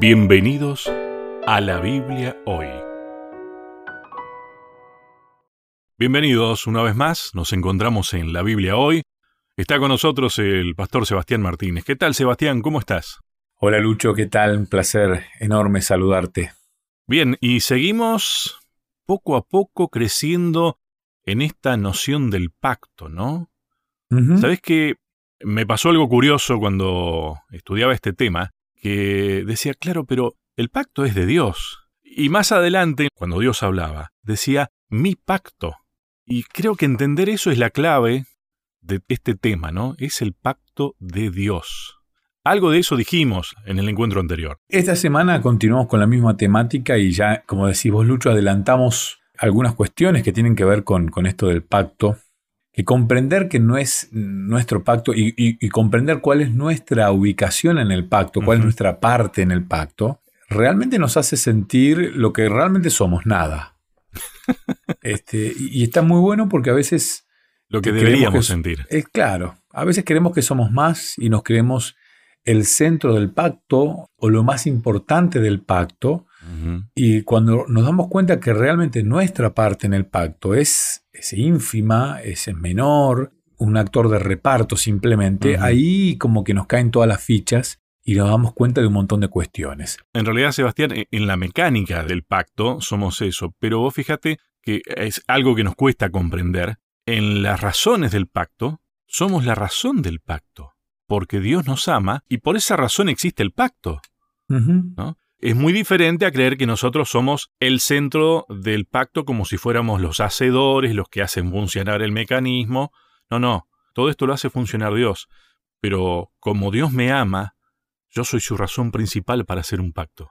Bienvenidos a la Biblia hoy. Bienvenidos una vez más, nos encontramos en la Biblia hoy. Está con nosotros el pastor Sebastián Martínez. ¿Qué tal Sebastián? ¿Cómo estás? Hola Lucho, ¿qué tal? Un placer enorme saludarte. Bien, y seguimos poco a poco creciendo en esta noción del pacto, ¿no? ¿Sabes que me pasó algo curioso cuando estudiaba este tema? Que decía, claro, pero el pacto es de Dios. Y más adelante, cuando Dios hablaba, decía, mi pacto. Y creo que entender eso es la clave de este tema, ¿no? Es el pacto de Dios. Algo de eso dijimos en el encuentro anterior. Esta semana continuamos con la misma temática y ya, como decís vos, Lucho, adelantamos algunas cuestiones que tienen que ver con, con esto del pacto que comprender que no es nuestro pacto y, comprender cuál es nuestra ubicación en el pacto, cuál es nuestra parte en el pacto, realmente nos hace sentir lo que realmente somos, nada. este, y, está muy bueno porque a veces... Lo que deberíamos sentir. Es claro, a veces creemos que somos más y nos creemos el centro del pacto o lo más importante del pacto. Y cuando nos damos cuenta que realmente nuestra parte en el pacto es, es ínfima, es menor, un actor de reparto simplemente, ahí como que nos caen todas las fichas y nos damos cuenta de un montón de cuestiones. En realidad, Sebastián, e, en la mecánica del pacto somos eso, pero vos fíjate que es algo que nos cuesta comprender. En las razones del pacto, somos la razón del pacto porque Dios nos ama y por esa razón existe el pacto. ¿no? Es muy diferente a creer que nosotros somos el centro del pacto como si fuéramos los hacedores, los que hacen funcionar el mecanismo. No, no, todo esto lo hace funcionar Dios. Pero como Dios me ama, yo soy su razón principal para hacer un pacto.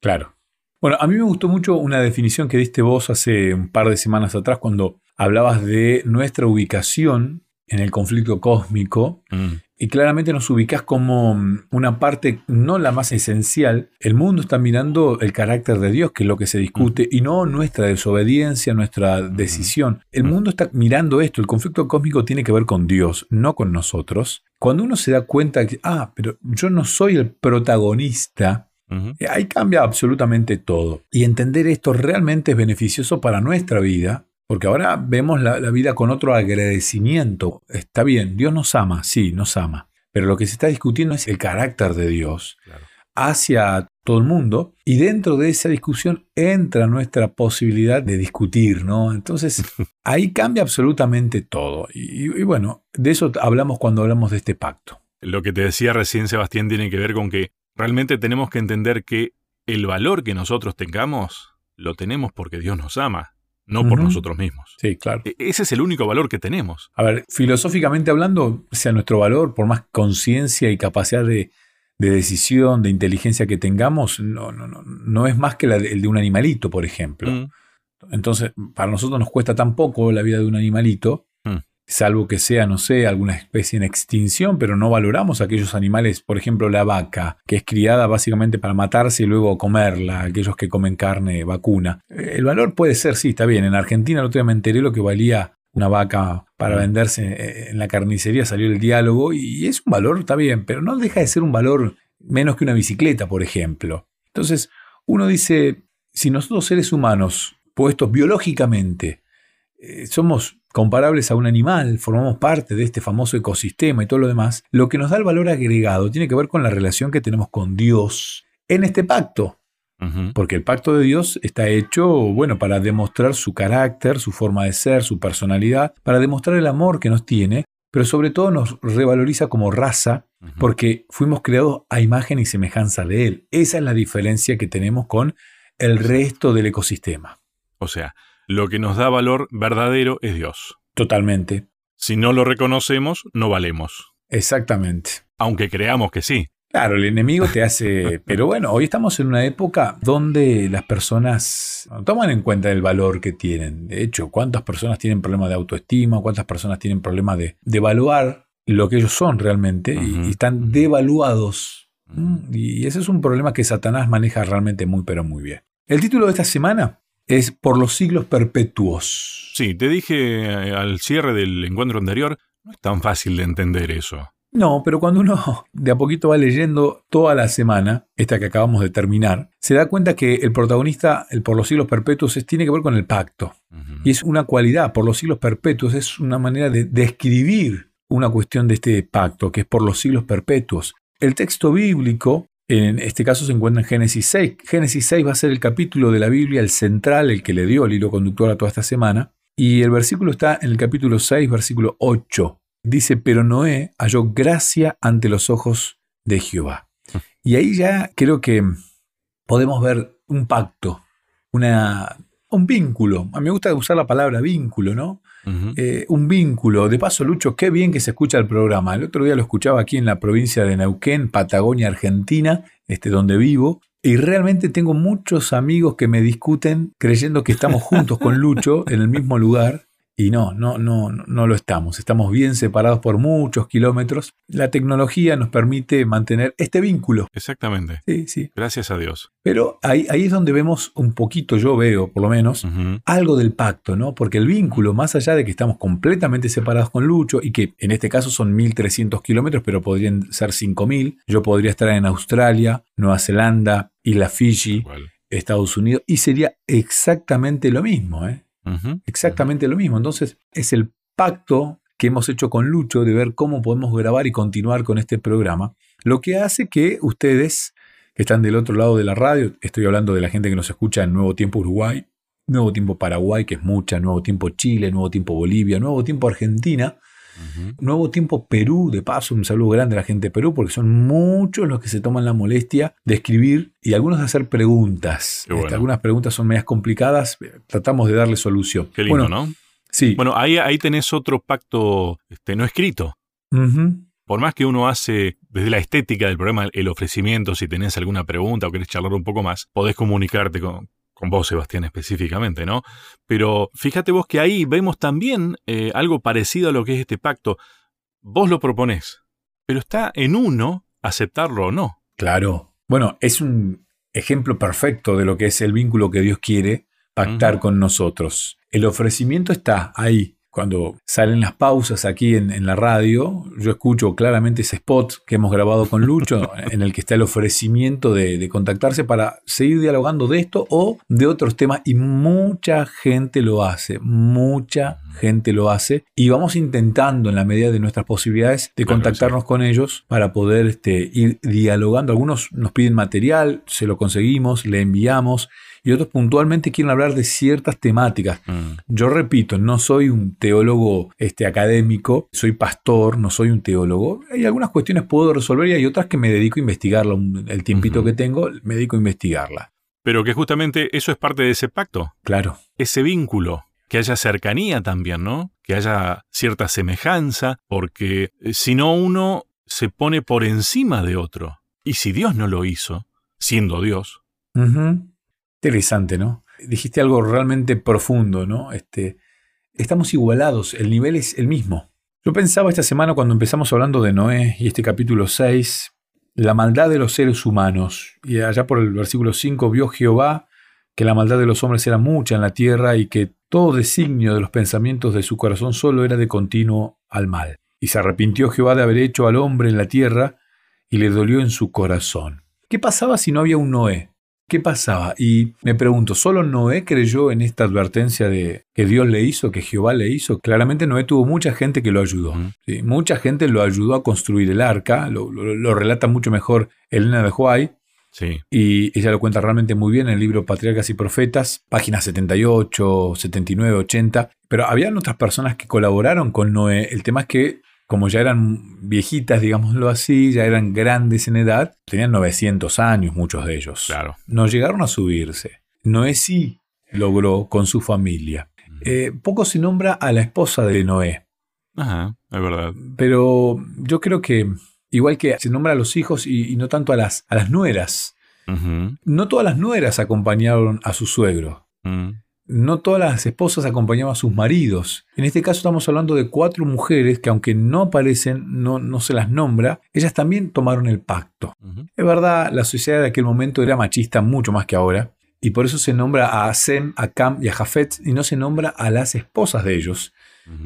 Claro. Bueno, a mí me gustó mucho una definición que diste vos hace un par de semanas atrás cuando hablabas de nuestra ubicación en el conflicto cósmico mm. y claramente nos ubicás como mm, una parte no la más esencial. El mundo está mirando el carácter de Dios, que es lo que se discute, mm. y no nuestra desobediencia, nuestra decisión. El mundo está mirando esto, el conflicto cósmico tiene que ver con Dios, no con nosotros. Cuando uno se da cuenta que, ah, pero yo no soy el protagonista, eh, ahí cambia absolutamente todo. Y entender esto realmente es beneficioso para nuestra vida porque ahora vemos la, vida con otro agradecimiento. Está bien, Dios nos ama, sí, nos ama. Pero lo que se está discutiendo es el carácter de Dios hacia todo el mundo. Y dentro de esa discusión entra nuestra posibilidad de discutir, ¿no? Entonces, ahí cambia absolutamente todo. Y, y bueno, de eso hablamos cuando hablamos de este pacto. Lo que te decía recién, Sebastián, tiene que ver con que realmente tenemos que entender que el valor que nosotros tengamos lo tenemos porque Dios nos ama no por nosotros mismos. Sí, claro. E-, ese es el único valor que tenemos. A ver, filosóficamente hablando, sea nuestro valor, por más conciencia y capacidad de, decisión, de inteligencia que tengamos, no, no, no, no es más que el de un animalito, por ejemplo. Mm. Entonces, para nosotros nos cuesta tan poco la vida de un animalito salvo que sea, no sé, alguna especie en extinción, pero no valoramos aquellos animales, por ejemplo la vaca, que es criada básicamente para matarse y luego comerla, aquellos que comen carne vacuna. El valor puede ser, sí, está bien. En Argentina el otro día me enteré lo que valía una vaca para mm. venderse en la carnicería, salió el diálogo y es un valor, está bien, pero no deja de ser un valor menos que una bicicleta, por ejemplo. Entonces, uno dice, si nosotros seres humanos, puestos biológicamente, eh, somos comparables a un animal, formamos parte de este famoso ecosistema y todo lo demás, lo que nos da el valor agregado tiene que ver con la relación que tenemos con Dios en este pacto. Porque el pacto de Dios está hecho, bueno, para demostrar su carácter, su forma de ser, su personalidad, para demostrar el amor que nos tiene, pero sobre todo nos revaloriza como raza, porque fuimos creados a imagen y semejanza de Él. Esa es la diferencia que tenemos con el resto del ecosistema. O sea, lo que nos da valor verdadero es Dios. Totalmente. Si no lo reconocemos, no valemos. Exactamente. Aunque creamos que sí. Claro, el enemigo te hace... Pero bueno, hoy estamos en una época donde las personas toman en cuenta el valor que tienen. De hecho, ¿cuántas personas tienen problemas de autoestima? ¿Cuántas personas tienen problemas de, evaluar lo que ellos son realmente? y, están devaluados. Y ese es un problema que Satanás maneja realmente muy, pero muy bien. El título de esta semana es por los siglos perpetuos. Sí, te dije eh, al cierre del encuentro anterior, no es tan fácil de entender eso. No, pero cuando uno de a poquito va leyendo toda la semana, esta que acabamos de terminar, se da cuenta que el protagonista, el por los siglos perpetuos, tiene que ver con el pacto. Y es una cualidad, por los siglos perpetuos, es una manera de describir una cuestión de este pacto, que es por los siglos perpetuos. El texto bíblico, en este caso se encuentra en Génesis 6. Génesis 6 va a ser el capítulo de la Biblia, el central, el que le dio el hilo conductor a toda esta semana. Y el versículo está en el capítulo 6, versículo 8. Dice, pero Noé halló gracia ante los ojos de Jehová. Y ahí ya creo que podemos ver un pacto, una, un vínculo. A mí me gusta usar la palabra vínculo, ¿no? Eh, un vínculo. De paso, Lucho, qué bien que se escucha el programa. El otro día lo escuchaba aquí en la provincia de Neuquén, Patagonia, Argentina, este, donde vivo. Y realmente tengo muchos amigos que me discuten creyendo que estamos juntos con Lucho en el mismo lugar y no, no, no, no lo estamos. Estamos bien separados por muchos kilómetros. La tecnología nos permite mantener este vínculo. Exactamente. Sí, sí. Gracias a Dios. Pero ahí, ahí es donde vemos un poquito, yo veo por lo menos, algo del pacto, ¿no? Porque el vínculo, más allá de que estamos completamente separados con Lucho y que en este caso son 1300 kilómetros, pero podrían ser 5000, yo podría estar en Australia, Nueva Zelanda, Isla Fiji, Estados Unidos, y sería exactamente lo mismo, ¿eh? Exactamente lo mismo. Entonces, es el pacto que hemos hecho con Lucho de ver cómo podemos grabar y continuar con este programa, lo que hace que ustedes que están del otro lado de la radio, estoy hablando de la gente que nos escucha en Nuevo Tiempo Uruguay, Nuevo Tiempo Paraguay, que es mucha, Nuevo Tiempo Chile, Nuevo Tiempo Bolivia, Nuevo Tiempo Argentina, Nuevo Tiempo Perú, de paso, un saludo grande a la gente de Perú, porque son muchos los que se toman la molestia de escribir y algunos de hacer preguntas. Este, algunas preguntas son medias complicadas, tratamos de darle solución. Qué lindo, ¿no? Sí. Bueno, ahí, ahí tenés otro pacto este, no escrito. Por más que uno hace desde la estética del programa el ofrecimiento, si tenés alguna pregunta o querés charlar un poco más, podés comunicarte con, con vos, Sebastián, específicamente, ¿no? Pero fíjate vos que ahí vemos también eh, algo parecido a lo que es este pacto. Vos lo proponés, pero está en uno aceptarlo o no. Claro. Bueno, es un ejemplo perfecto de lo que es el vínculo que Dios quiere pactar con nosotros. El ofrecimiento está ahí, cuando salen las pausas aquí en, la radio, yo escucho claramente ese spot que hemos grabado con Lucho, en el que está el ofrecimiento de, contactarse para seguir dialogando de esto o de otros temas, y mucha gente lo hace, mucha gente lo hace, y vamos intentando en la medida de nuestras posibilidades de contactarnos con ellos para poder este, ir dialogando. Algunos nos piden material, se lo conseguimos, le enviamos y otros puntualmente quieren hablar de ciertas temáticas. Mm. Yo repito, no soy un teólogo este, académico, soy pastor, no soy un teólogo. Hay algunas cuestiones puedo resolver y hay otras que me dedico a investigarla. El tiempito que tengo, me dedico a investigarla. Pero que justamente eso es parte de ese pacto. Claro. Ese vínculo que haya cercanía también, ¿no? Que haya cierta semejanza, porque eh, si no uno se pone por encima de otro. Y si Dios no lo hizo, siendo Dios, Interesante, ¿no? Dijiste algo realmente profundo, ¿no? Este, estamos igualados, el nivel es el mismo. Yo pensaba esta semana cuando empezamos hablando de Noé y este capítulo 6, la maldad de los seres humanos. Y allá por el versículo 5 vio Jehová que la maldad de los hombres era mucha en la tierra y que todo designio de los pensamientos de su corazón solo era de continuo al mal. Y se arrepintió Jehová de haber hecho al hombre en la tierra y le dolió en su corazón. ¿Qué pasaba si no había un Noé? ¿Qué pasaba? Y me pregunto, ¿solo Noé creyó en esta advertencia de que Dios le hizo, que Jehová le hizo? Claramente Noé tuvo mucha gente que lo ayudó. Mucha gente lo ayudó a construir el arca, lo, relata mucho mejor Elena de Huay. Sí. Y ella lo cuenta realmente muy bien en el libro Patriarcas y Profetas, páginas 78, 79, 80. Pero habían otras personas que colaboraron con Noé. El tema es que como ya eran viejitas, digámoslo así, ya eran grandes en edad, tenían 900 años muchos de ellos. Claro. No llegaron a subirse. Noé sí logró con su familia. Eh, poco se nombra a la esposa de Noé. Ajá, es verdad. Pero yo creo que, igual que se nombra a los hijos y, no tanto a las, a las nueras, no todas las nueras acompañaron a su suegro no todas las esposas acompañaban a sus maridos. En este caso estamos hablando de cuatro mujeres que aunque no aparecen, no, no se las nombra, ellas también tomaron el pacto. Es verdad, la sociedad de aquel momento era machista mucho más que ahora, y por eso se nombra a Sem, a Cam y a Jafet y no se nombra a las esposas de ellos.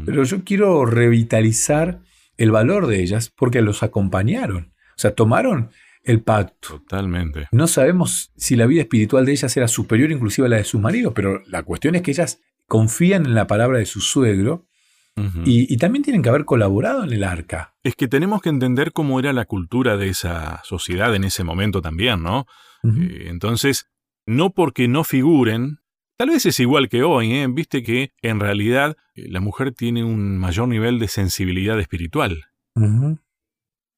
Pero yo quiero revitalizar el valor de ellas porque los acompañaron. O sea, tomaron el pacto. Totalmente. No sabemos si la vida espiritual de ellas era superior inclusive a la de sus maridos, pero la cuestión es que ellas confían en la palabra de su suegro y, también tienen que haber colaborado en el arca. Es que tenemos que entender cómo era la cultura de esa sociedad en ese momento también, ¿no? Eh, entonces, no porque no figuren, tal vez es igual que hoy, ¿eh? Viste que en realidad eh, la mujer tiene un mayor nivel de sensibilidad espiritual.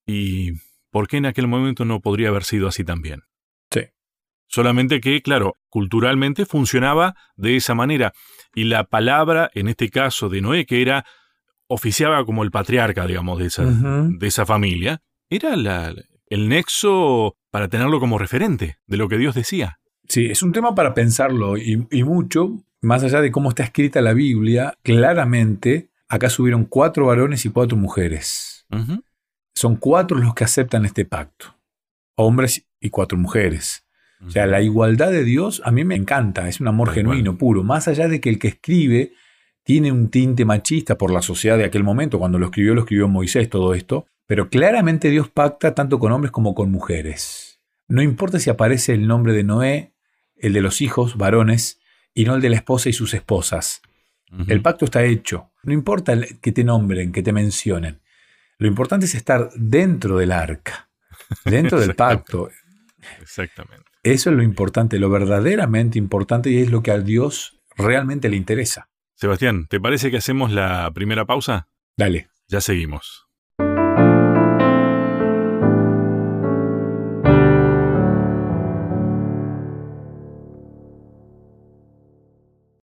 ¿Y por qué en aquel momento no podría haber sido así también? Sí. Solamente que, claro, culturalmente funcionaba de esa manera. Y la palabra, en este caso de Noé, que era, oficiaba como el patriarca, digamos, de esa, de esa familia, era el nexo para tenerlo como referente de lo que Dios decía. Sí, es un tema para pensarlo y, mucho, más allá de cómo está escrita la Biblia, claramente acá subieron cuatro varones y cuatro mujeres. Son cuatro los que aceptan este pacto, hombres y cuatro mujeres. O sea, la igualdad de Dios a mí me encanta, es un amor genuino, puro, más allá de que el que escribe tiene un tinte machista por la sociedad de aquel momento, cuando lo escribió, lo escribió Moisés, todo esto, pero claramente Dios pacta tanto con hombres como con mujeres. No importa si aparece el nombre de Noé, el de los hijos, varones, y no el de la esposa y sus esposas. El pacto está hecho. No importa que te nombren, que te mencionen. Lo importante es estar dentro del arca, dentro del pacto. Exactamente. Eso es lo importante, lo verdaderamente importante y es lo que a Dios realmente le interesa. Sebastián, ¿te parece que hacemos la primera pausa? Dale. Ya seguimos.